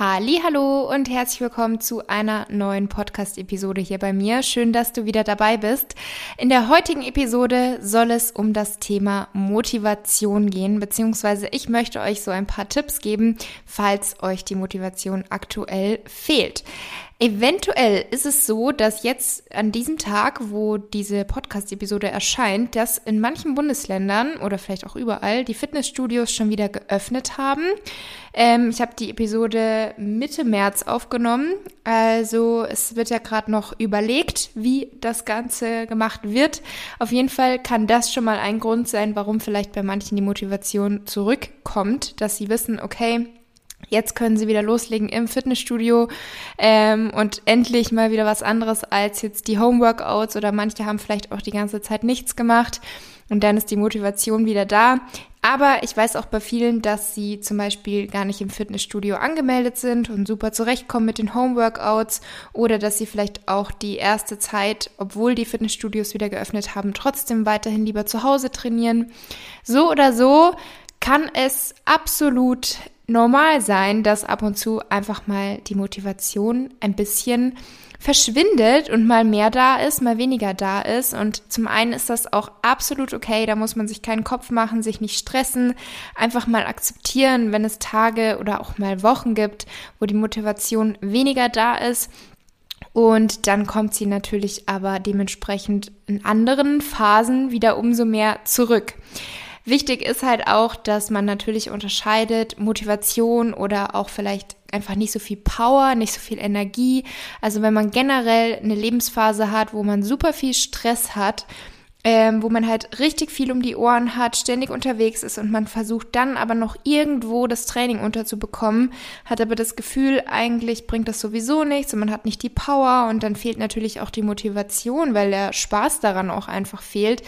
Hallo und herzlich willkommen zu einer neuen Podcast-Episode hier bei mir. Schön, dass du wieder dabei bist. In der heutigen Episode soll es um das Thema Motivation gehen, beziehungsweise ich möchte euch so ein paar Tipps geben, falls euch die Motivation aktuell fehlt. Eventuell ist es so, dass jetzt an diesem Tag, wo diese Podcast-Episode erscheint, dass in manchen Bundesländern oder vielleicht auch überall die Fitnessstudios schon wieder geöffnet haben. Ähm, ich habe die Episode Mitte März aufgenommen. Also es wird ja gerade noch überlegt, wie das Ganze gemacht wird. Auf jeden Fall kann das schon mal ein Grund sein, warum vielleicht bei manchen die Motivation zurückkommt, dass sie wissen, okay, Jetzt können sie wieder loslegen im Fitnessstudio ähm, und endlich mal wieder was anderes als jetzt die Homeworkouts oder manche haben vielleicht auch die ganze Zeit nichts gemacht und dann ist die Motivation wieder da. Aber ich weiß auch bei vielen, dass sie zum Beispiel gar nicht im Fitnessstudio angemeldet sind und super zurechtkommen mit den Homeworkouts oder dass sie vielleicht auch die erste Zeit, obwohl die Fitnessstudios wieder geöffnet haben, trotzdem weiterhin lieber zu Hause trainieren. So oder so kann es absolut normal sein, dass ab und zu einfach mal die Motivation ein bisschen verschwindet und mal mehr da ist, mal weniger da ist. Und zum einen ist das auch absolut okay, da muss man sich keinen Kopf machen, sich nicht stressen, einfach mal akzeptieren, wenn es Tage oder auch mal Wochen gibt, wo die Motivation weniger da ist. Und dann kommt sie natürlich aber dementsprechend in anderen Phasen wieder umso mehr zurück. Wichtig ist halt auch, dass man natürlich unterscheidet Motivation oder auch vielleicht einfach nicht so viel Power, nicht so viel Energie. Also wenn man generell eine Lebensphase hat, wo man super viel Stress hat, ähm, wo man halt richtig viel um die Ohren hat, ständig unterwegs ist und man versucht dann aber noch irgendwo das Training unterzubekommen, hat aber das Gefühl, eigentlich bringt das sowieso nichts und man hat nicht die Power und dann fehlt natürlich auch die Motivation, weil der Spaß daran auch einfach fehlt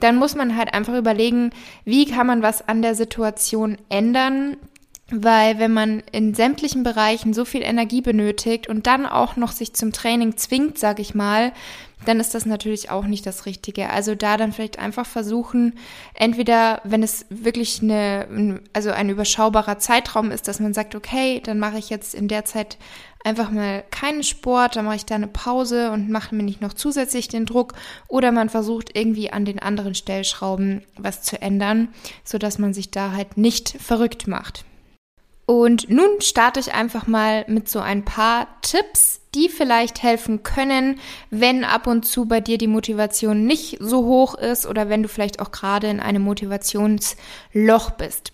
dann muss man halt einfach überlegen, wie kann man was an der Situation ändern, weil wenn man in sämtlichen Bereichen so viel Energie benötigt und dann auch noch sich zum Training zwingt, sag ich mal, dann ist das natürlich auch nicht das Richtige. Also da dann vielleicht einfach versuchen, entweder, wenn es wirklich eine, also ein überschaubarer Zeitraum ist, dass man sagt, okay, dann mache ich jetzt in der Zeit einfach mal keinen Sport, dann mache ich da eine Pause und mache mir nicht noch zusätzlich den Druck oder man versucht irgendwie an den anderen Stellschrauben was zu ändern, so dass man sich da halt nicht verrückt macht. Und nun starte ich einfach mal mit so ein paar Tipps, die vielleicht helfen können, wenn ab und zu bei dir die Motivation nicht so hoch ist oder wenn du vielleicht auch gerade in einem Motivationsloch bist.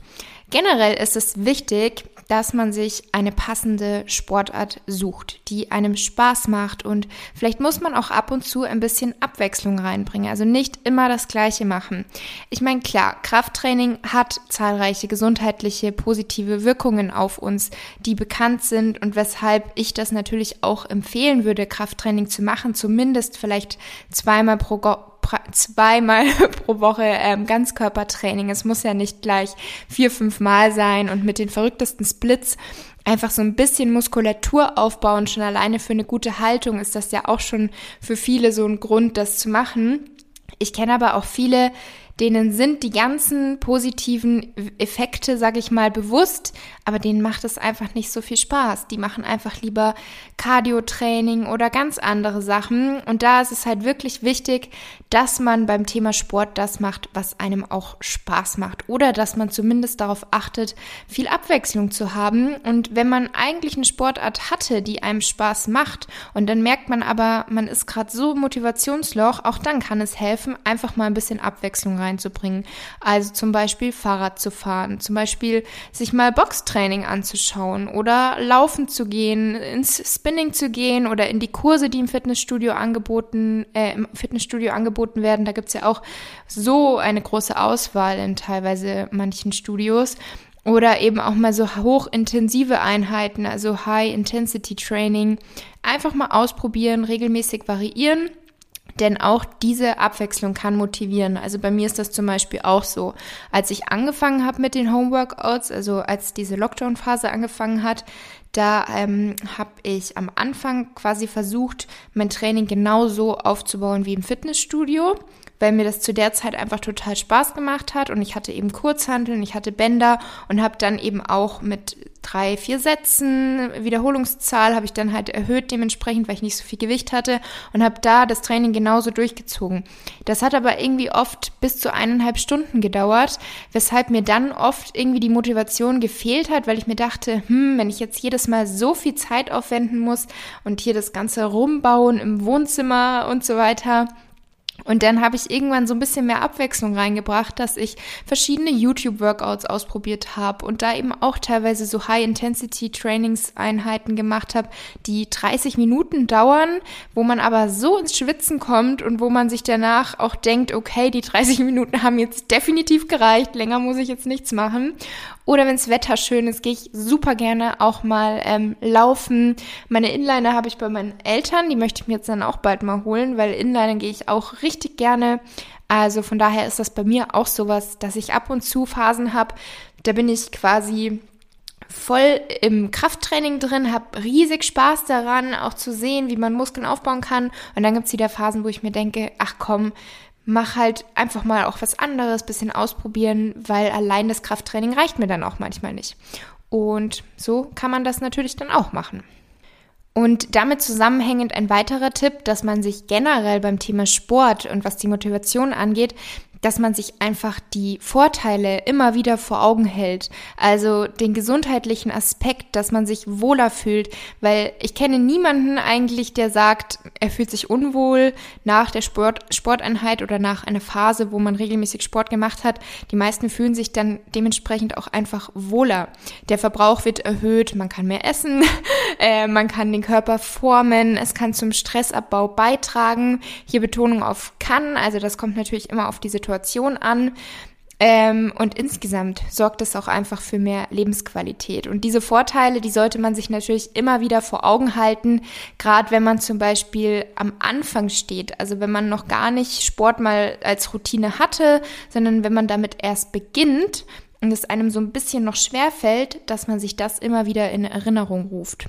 Generell ist es wichtig, dass man sich eine passende Sportart sucht, die einem Spaß macht und vielleicht muss man auch ab und zu ein bisschen Abwechslung reinbringen, also nicht immer das Gleiche machen. Ich meine, klar, Krafttraining hat zahlreiche gesundheitliche positive Wirkungen auf uns, die bekannt sind und weshalb ich das natürlich auch empfehlen würde, Krafttraining zu machen, zumindest vielleicht zweimal pro zweimal pro Woche ähm, Ganzkörpertraining. Es muss ja nicht gleich vier, fünf Mal sein und mit den verrücktesten Splits einfach so ein bisschen Muskulatur aufbauen. Schon alleine für eine gute Haltung ist das ja auch schon für viele so ein Grund, das zu machen. Ich kenne aber auch viele, denen sind die ganzen positiven Effekte, sage ich mal, bewusst, aber denen macht es einfach nicht so viel Spaß. Die machen einfach lieber Cardio-Training oder ganz andere Sachen. Und da ist es halt wirklich wichtig, dass man beim Thema Sport das macht, was einem auch Spaß macht. Oder dass man zumindest darauf achtet, viel Abwechslung zu haben. Und wenn man eigentlich eine Sportart hatte, die einem Spaß macht, und dann merkt man aber, man ist gerade so Motivationsloch, auch dann kann es helfen, einfach mal ein bisschen Abwechslung reinzubringen. Also zum Beispiel Fahrrad zu fahren, zum Beispiel sich mal Boxtraining anzuschauen oder laufen zu gehen, ins Spinning zu gehen oder in die Kurse, die im Fitnessstudio angeboten, äh, im Fitnessstudio angeboten werden. Da gibt's ja auch so eine große Auswahl in teilweise manchen Studios. Oder eben auch mal so hochintensive Einheiten, also High-Intensity-Training. Einfach mal ausprobieren, regelmäßig variieren denn auch diese Abwechslung kann motivieren. Also bei mir ist das zum Beispiel auch so. Als ich angefangen habe mit den Homeworkouts, also als diese Lockdown-Phase angefangen hat, da ähm, habe ich am Anfang quasi versucht, mein Training genauso aufzubauen wie im Fitnessstudio weil mir das zu der Zeit einfach total Spaß gemacht hat und ich hatte eben Kurzhanteln, ich hatte Bänder und habe dann eben auch mit drei, vier Sätzen, Wiederholungszahl habe ich dann halt erhöht dementsprechend, weil ich nicht so viel Gewicht hatte und habe da das Training genauso durchgezogen. Das hat aber irgendwie oft bis zu eineinhalb Stunden gedauert, weshalb mir dann oft irgendwie die Motivation gefehlt hat, weil ich mir dachte, hm, wenn ich jetzt jedes Mal so viel Zeit aufwenden muss und hier das ganze rumbauen im Wohnzimmer und so weiter, und dann habe ich irgendwann so ein bisschen mehr Abwechslung reingebracht, dass ich verschiedene YouTube-Workouts ausprobiert habe und da eben auch teilweise so High-Intensity-Trainingseinheiten gemacht habe, die 30 Minuten dauern, wo man aber so ins Schwitzen kommt und wo man sich danach auch denkt, okay, die 30 Minuten haben jetzt definitiv gereicht, länger muss ich jetzt nichts machen. Oder wenns Wetter schön ist, gehe ich super gerne auch mal ähm, laufen. Meine Inliner habe ich bei meinen Eltern, die möchte ich mir jetzt dann auch bald mal holen, weil Inliner gehe ich auch richtig gerne. Also von daher ist das bei mir auch sowas, dass ich ab und zu Phasen habe. Da bin ich quasi voll im Krafttraining drin, habe riesig Spaß daran, auch zu sehen, wie man Muskeln aufbauen kann. Und dann gibt's wieder Phasen, wo ich mir denke, ach komm, mach halt einfach mal auch was anderes, bisschen ausprobieren, weil allein das Krafttraining reicht mir dann auch manchmal nicht. Und so kann man das natürlich dann auch machen. Und damit zusammenhängend ein weiterer Tipp, dass man sich generell beim Thema Sport und was die Motivation angeht, dass man sich einfach die Vorteile immer wieder vor Augen hält. Also den gesundheitlichen Aspekt, dass man sich wohler fühlt, weil ich kenne niemanden eigentlich, der sagt, er fühlt sich unwohl nach der Sport, Sporteinheit oder nach einer Phase, wo man regelmäßig Sport gemacht hat. Die meisten fühlen sich dann dementsprechend auch einfach wohler. Der Verbrauch wird erhöht, man kann mehr essen, äh, man kann den Körper formen, es kann zum Stressabbau beitragen. Hier Betonung auf kann, also das kommt natürlich immer auf die Situation Situation an. Ähm, und insgesamt sorgt es auch einfach für mehr Lebensqualität. Und diese Vorteile, die sollte man sich natürlich immer wieder vor Augen halten, gerade wenn man zum Beispiel am Anfang steht. Also wenn man noch gar nicht Sport mal als Routine hatte, sondern wenn man damit erst beginnt und es einem so ein bisschen noch schwer fällt, dass man sich das immer wieder in Erinnerung ruft.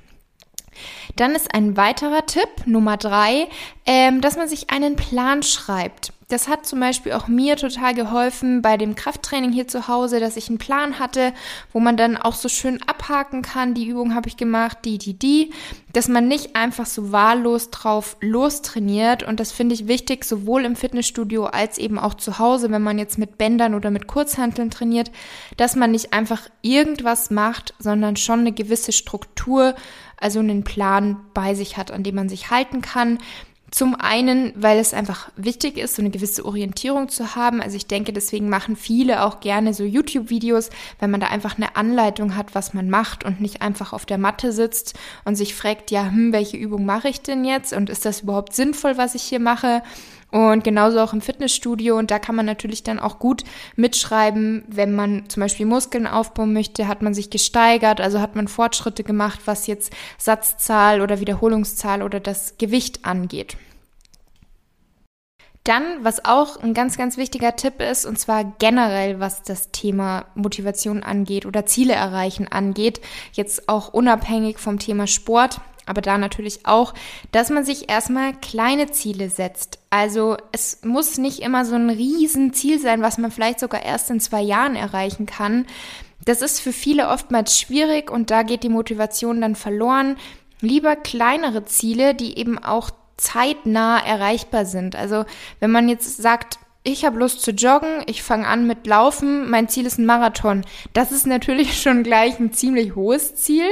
Dann ist ein weiterer Tipp, Nummer drei, ähm, dass man sich einen Plan schreibt. Das hat zum Beispiel auch mir total geholfen bei dem Krafttraining hier zu Hause, dass ich einen Plan hatte, wo man dann auch so schön abhaken kann. Die Übung habe ich gemacht, die, die, die. Dass man nicht einfach so wahllos drauf lostrainiert. Und das finde ich wichtig, sowohl im Fitnessstudio als eben auch zu Hause, wenn man jetzt mit Bändern oder mit Kurzhanteln trainiert, dass man nicht einfach irgendwas macht, sondern schon eine gewisse Struktur, also einen Plan bei sich hat, an dem man sich halten kann zum einen, weil es einfach wichtig ist, so eine gewisse Orientierung zu haben. Also ich denke, deswegen machen viele auch gerne so YouTube-Videos, wenn man da einfach eine Anleitung hat, was man macht und nicht einfach auf der Matte sitzt und sich fragt, ja, hm, welche Übung mache ich denn jetzt und ist das überhaupt sinnvoll, was ich hier mache? Und genauso auch im Fitnessstudio. Und da kann man natürlich dann auch gut mitschreiben, wenn man zum Beispiel Muskeln aufbauen möchte, hat man sich gesteigert, also hat man Fortschritte gemacht, was jetzt Satzzahl oder Wiederholungszahl oder das Gewicht angeht. Dann, was auch ein ganz, ganz wichtiger Tipp ist, und zwar generell, was das Thema Motivation angeht oder Ziele erreichen angeht, jetzt auch unabhängig vom Thema Sport, aber da natürlich auch, dass man sich erstmal kleine Ziele setzt. Also es muss nicht immer so ein Riesenziel sein, was man vielleicht sogar erst in zwei Jahren erreichen kann. Das ist für viele oftmals schwierig und da geht die Motivation dann verloren. Lieber kleinere Ziele, die eben auch zeitnah erreichbar sind. Also wenn man jetzt sagt, ich habe Lust zu joggen, ich fange an mit Laufen, mein Ziel ist ein Marathon. Das ist natürlich schon gleich ein ziemlich hohes Ziel.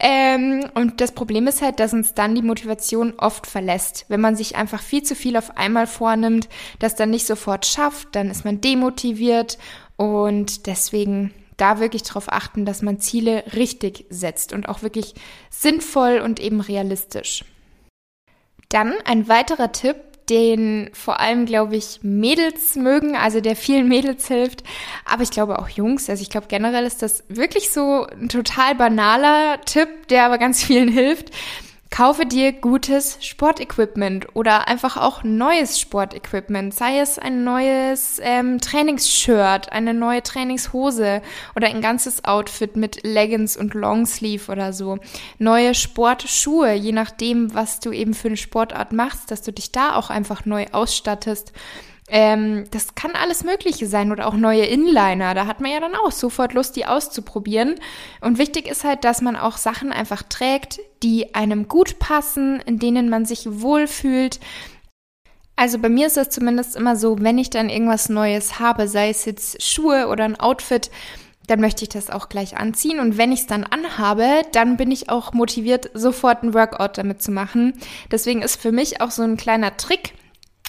Ähm, und das Problem ist halt, dass uns dann die Motivation oft verlässt. Wenn man sich einfach viel zu viel auf einmal vornimmt, das dann nicht sofort schafft, dann ist man demotiviert und deswegen da wirklich darauf achten, dass man Ziele richtig setzt und auch wirklich sinnvoll und eben realistisch. Dann ein weiterer Tipp, den vor allem, glaube ich, Mädels mögen, also der vielen Mädels hilft, aber ich glaube auch Jungs. Also ich glaube generell ist das wirklich so ein total banaler Tipp, der aber ganz vielen hilft. Kaufe dir gutes Sportequipment oder einfach auch neues Sportequipment, sei es ein neues ähm, Trainingsshirt, eine neue Trainingshose oder ein ganzes Outfit mit Leggings und Longsleeve oder so. Neue Sportschuhe, je nachdem, was du eben für eine Sportart machst, dass du dich da auch einfach neu ausstattest. Ähm, das kann alles Mögliche sein oder auch neue Inliner. Da hat man ja dann auch sofort Lust, die auszuprobieren. Und wichtig ist halt, dass man auch Sachen einfach trägt, die einem gut passen, in denen man sich wohlfühlt. Also bei mir ist es zumindest immer so, wenn ich dann irgendwas Neues habe, sei es jetzt Schuhe oder ein Outfit, dann möchte ich das auch gleich anziehen. Und wenn ich es dann anhabe, dann bin ich auch motiviert, sofort ein Workout damit zu machen. Deswegen ist für mich auch so ein kleiner Trick,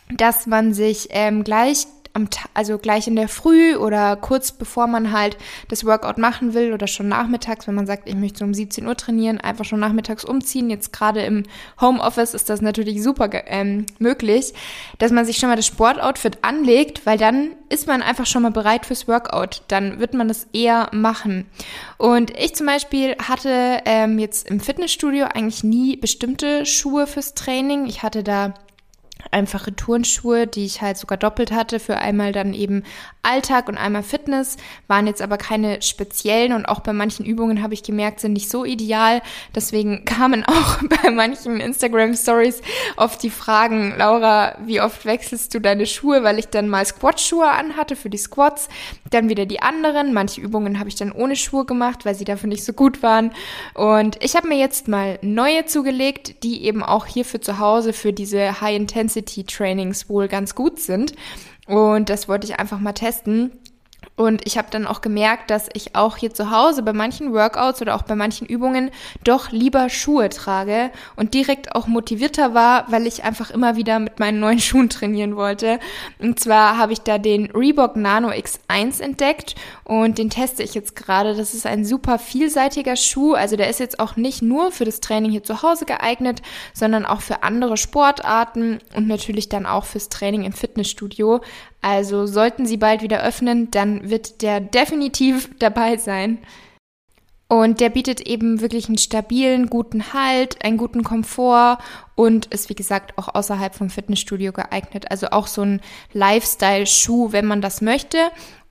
dass man sich ähm, gleich am, also gleich in der Früh oder kurz bevor man halt das Workout machen will oder schon nachmittags, wenn man sagt, ich möchte um 17 Uhr trainieren, einfach schon nachmittags umziehen. Jetzt gerade im Homeoffice ist das natürlich super ähm, möglich, dass man sich schon mal das Sportoutfit anlegt, weil dann ist man einfach schon mal bereit fürs Workout. Dann wird man das eher machen. Und ich zum Beispiel hatte ähm, jetzt im Fitnessstudio eigentlich nie bestimmte Schuhe fürs Training. Ich hatte da einfache Turnschuhe, die ich halt sogar doppelt hatte, für einmal dann eben Alltag und einmal Fitness, waren jetzt aber keine speziellen und auch bei manchen Übungen habe ich gemerkt, sind nicht so ideal. Deswegen kamen auch bei manchen Instagram Stories oft die Fragen, Laura, wie oft wechselst du deine Schuhe, weil ich dann mal Squat-Schuhe anhatte für die Squats, dann wieder die anderen. Manche Übungen habe ich dann ohne Schuhe gemacht, weil sie dafür nicht so gut waren. Und ich habe mir jetzt mal neue zugelegt, die eben auch hier für zu Hause für diese High-Intensity Intensity-Trainings wohl ganz gut sind. Und das wollte ich einfach mal testen. Und ich habe dann auch gemerkt, dass ich auch hier zu Hause bei manchen Workouts oder auch bei manchen Übungen doch lieber Schuhe trage und direkt auch motivierter war, weil ich einfach immer wieder mit meinen neuen Schuhen trainieren wollte. Und zwar habe ich da den Reebok Nano X1 entdeckt und den teste ich jetzt gerade. Das ist ein super vielseitiger Schuh. Also der ist jetzt auch nicht nur für das Training hier zu Hause geeignet, sondern auch für andere Sportarten und natürlich dann auch fürs Training im Fitnessstudio. Also sollten sie bald wieder öffnen, dann wird der definitiv dabei sein. Und der bietet eben wirklich einen stabilen, guten Halt, einen guten Komfort und ist, wie gesagt, auch außerhalb vom Fitnessstudio geeignet. Also auch so ein Lifestyle-Schuh, wenn man das möchte.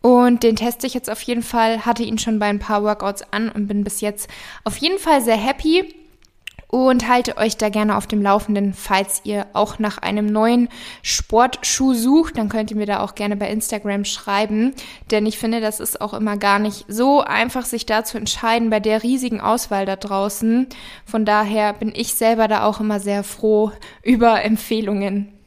Und den teste ich jetzt auf jeden Fall, hatte ihn schon bei ein paar Workouts an und bin bis jetzt auf jeden Fall sehr happy und halte euch da gerne auf dem Laufenden, falls ihr auch nach einem neuen Sportschuh sucht, dann könnt ihr mir da auch gerne bei Instagram schreiben, denn ich finde, das ist auch immer gar nicht so einfach, sich da zu entscheiden bei der riesigen Auswahl da draußen. Von daher bin ich selber da auch immer sehr froh über Empfehlungen.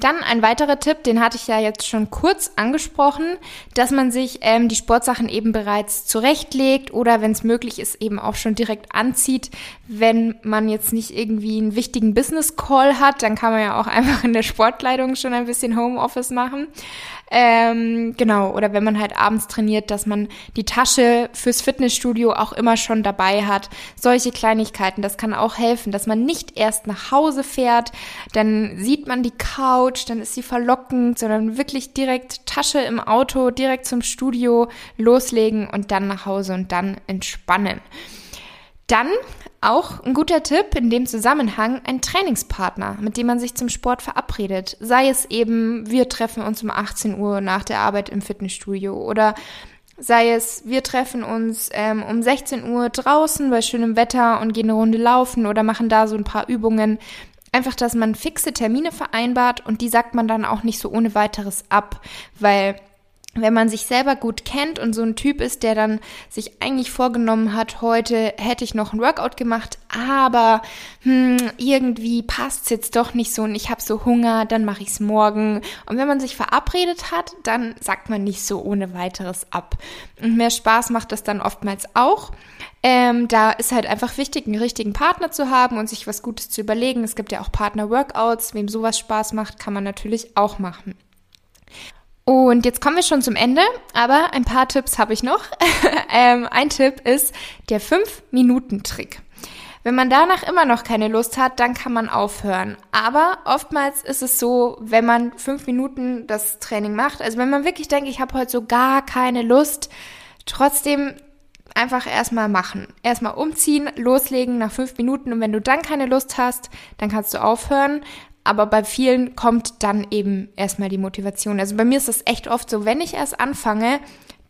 Dann ein weiterer Tipp, den hatte ich ja jetzt schon kurz angesprochen, dass man sich ähm, die Sportsachen eben bereits zurechtlegt oder wenn es möglich ist, eben auch schon direkt anzieht. Wenn man jetzt nicht irgendwie einen wichtigen Business Call hat, dann kann man ja auch einfach in der Sportkleidung schon ein bisschen Homeoffice machen. Ähm, genau, oder wenn man halt abends trainiert, dass man die Tasche fürs Fitnessstudio auch immer schon dabei hat. Solche Kleinigkeiten, das kann auch helfen, dass man nicht erst nach Hause fährt, dann sieht man die Couch, dann ist sie verlockend, sondern wirklich direkt Tasche im Auto, direkt zum Studio loslegen und dann nach Hause und dann entspannen. Dann auch ein guter Tipp in dem Zusammenhang ein Trainingspartner, mit dem man sich zum Sport verabredet. Sei es eben, wir treffen uns um 18 Uhr nach der Arbeit im Fitnessstudio oder Sei es, wir treffen uns ähm, um 16 Uhr draußen bei schönem Wetter und gehen eine Runde laufen oder machen da so ein paar Übungen. Einfach, dass man fixe Termine vereinbart und die sagt man dann auch nicht so ohne weiteres ab, weil wenn man sich selber gut kennt und so ein Typ ist, der dann sich eigentlich vorgenommen hat, heute hätte ich noch ein Workout gemacht, aber hm, irgendwie passt's jetzt doch nicht so und ich habe so Hunger, dann mache ich's morgen. Und wenn man sich verabredet hat, dann sagt man nicht so ohne weiteres ab. Und mehr Spaß macht das dann oftmals auch. Ähm, da ist halt einfach wichtig, einen richtigen Partner zu haben und sich was Gutes zu überlegen. Es gibt ja auch Partner-Workouts. Wem sowas Spaß macht, kann man natürlich auch machen. Und jetzt kommen wir schon zum Ende, aber ein paar Tipps habe ich noch. ähm, ein Tipp ist der 5-Minuten-Trick. Wenn man danach immer noch keine Lust hat, dann kann man aufhören. Aber oftmals ist es so, wenn man fünf Minuten das Training macht, also wenn man wirklich denkt, ich habe heute so gar keine Lust, trotzdem einfach erstmal machen. Erstmal umziehen, loslegen nach fünf Minuten und wenn du dann keine Lust hast, dann kannst du aufhören. Aber bei vielen kommt dann eben erstmal die Motivation. Also bei mir ist das echt oft so, wenn ich erst anfange,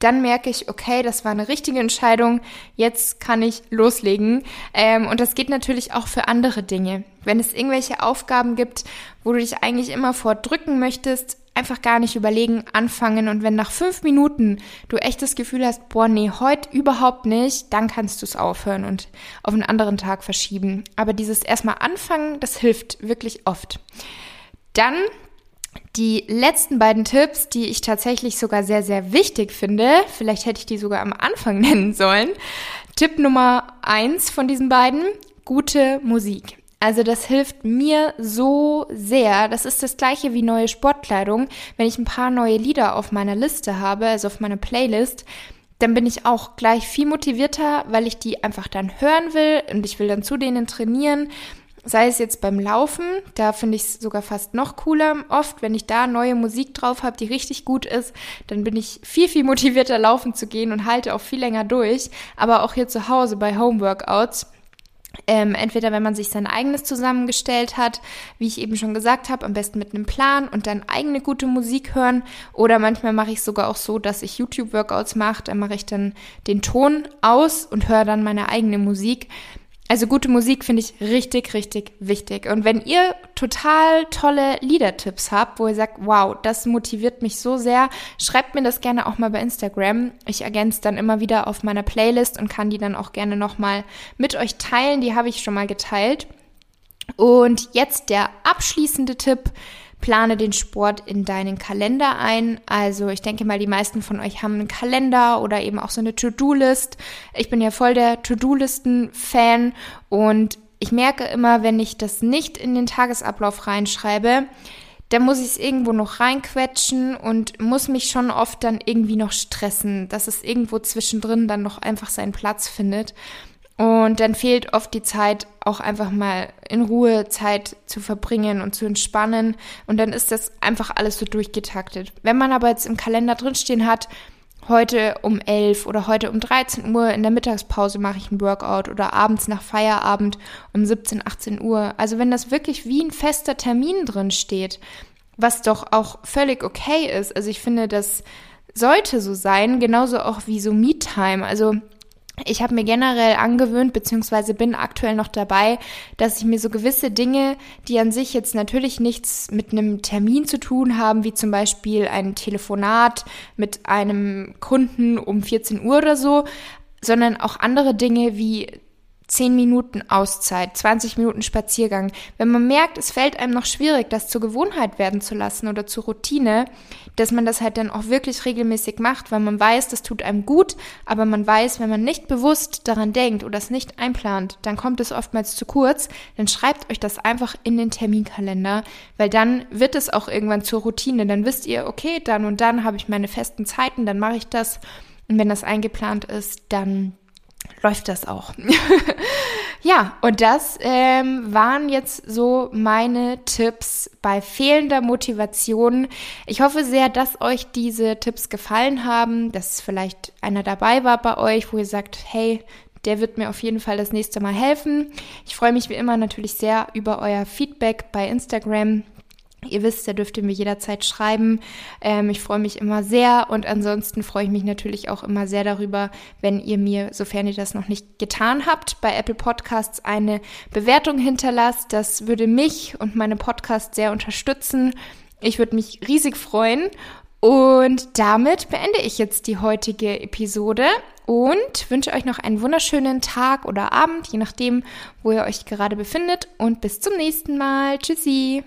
dann merke ich, okay, das war eine richtige Entscheidung, jetzt kann ich loslegen. Ähm, und das geht natürlich auch für andere Dinge. Wenn es irgendwelche Aufgaben gibt, wo du dich eigentlich immer vordrücken möchtest, einfach gar nicht überlegen, anfangen und wenn nach fünf Minuten du echt das Gefühl hast, boah, nee, heute überhaupt nicht, dann kannst du es aufhören und auf einen anderen Tag verschieben. Aber dieses erstmal anfangen, das hilft wirklich oft. Dann die letzten beiden Tipps, die ich tatsächlich sogar sehr, sehr wichtig finde, vielleicht hätte ich die sogar am Anfang nennen sollen. Tipp Nummer eins von diesen beiden, gute Musik. Also das hilft mir so sehr. Das ist das gleiche wie neue Sportkleidung. Wenn ich ein paar neue Lieder auf meiner Liste habe, also auf meiner Playlist, dann bin ich auch gleich viel motivierter, weil ich die einfach dann hören will und ich will dann zu denen trainieren. Sei es jetzt beim Laufen, da finde ich es sogar fast noch cooler. Oft, wenn ich da neue Musik drauf habe, die richtig gut ist, dann bin ich viel, viel motivierter laufen zu gehen und halte auch viel länger durch. Aber auch hier zu Hause bei Homeworkouts ähm, entweder wenn man sich sein eigenes zusammengestellt hat, wie ich eben schon gesagt habe, am besten mit einem Plan und dann eigene gute Musik hören. Oder manchmal mache ich sogar auch so, dass ich YouTube-Workouts mache. Da mache ich dann den Ton aus und höre dann meine eigene Musik. Also gute Musik finde ich richtig, richtig wichtig. Und wenn ihr total tolle Liedertipps habt, wo ihr sagt, wow, das motiviert mich so sehr, schreibt mir das gerne auch mal bei Instagram. Ich ergänze dann immer wieder auf meiner Playlist und kann die dann auch gerne nochmal mit euch teilen. Die habe ich schon mal geteilt. Und jetzt der abschließende Tipp plane den Sport in deinen Kalender ein. Also ich denke mal, die meisten von euch haben einen Kalender oder eben auch so eine To-Do-List. Ich bin ja voll der To-Do-Listen-Fan und ich merke immer, wenn ich das nicht in den Tagesablauf reinschreibe, dann muss ich es irgendwo noch reinquetschen und muss mich schon oft dann irgendwie noch stressen, dass es irgendwo zwischendrin dann noch einfach seinen Platz findet. Und dann fehlt oft die Zeit, auch einfach mal in Ruhe Zeit zu verbringen und zu entspannen. Und dann ist das einfach alles so durchgetaktet. Wenn man aber jetzt im Kalender drinstehen hat, heute um 11 oder heute um 13 Uhr in der Mittagspause mache ich ein Workout oder abends nach Feierabend um 17, 18 Uhr. Also wenn das wirklich wie ein fester Termin drin steht, was doch auch völlig okay ist. Also ich finde, das sollte so sein, genauso auch wie so Me-Time. Also ich habe mir generell angewöhnt, beziehungsweise bin aktuell noch dabei, dass ich mir so gewisse Dinge, die an sich jetzt natürlich nichts mit einem Termin zu tun haben, wie zum Beispiel ein Telefonat mit einem Kunden um 14 Uhr oder so, sondern auch andere Dinge wie 10 Minuten Auszeit, 20 Minuten Spaziergang. Wenn man merkt, es fällt einem noch schwierig, das zur Gewohnheit werden zu lassen oder zur Routine, dass man das halt dann auch wirklich regelmäßig macht, weil man weiß, das tut einem gut, aber man weiß, wenn man nicht bewusst daran denkt oder es nicht einplant, dann kommt es oftmals zu kurz, dann schreibt euch das einfach in den Terminkalender, weil dann wird es auch irgendwann zur Routine. Dann wisst ihr, okay, dann und dann habe ich meine festen Zeiten, dann mache ich das. Und wenn das eingeplant ist, dann läuft das auch. ja, und das ähm, waren jetzt so meine Tipps bei fehlender Motivation. Ich hoffe sehr, dass euch diese Tipps gefallen haben, dass vielleicht einer dabei war bei euch, wo ihr sagt, hey, der wird mir auf jeden Fall das nächste Mal helfen. Ich freue mich wie immer natürlich sehr über euer Feedback bei Instagram Ihr wisst, da dürft ihr mir jederzeit schreiben. Ähm, ich freue mich immer sehr und ansonsten freue ich mich natürlich auch immer sehr darüber, wenn ihr mir, sofern ihr das noch nicht getan habt, bei Apple Podcasts eine Bewertung hinterlasst. Das würde mich und meine Podcasts sehr unterstützen. Ich würde mich riesig freuen. Und damit beende ich jetzt die heutige Episode und wünsche euch noch einen wunderschönen Tag oder Abend, je nachdem, wo ihr euch gerade befindet. Und bis zum nächsten Mal. Tschüssi.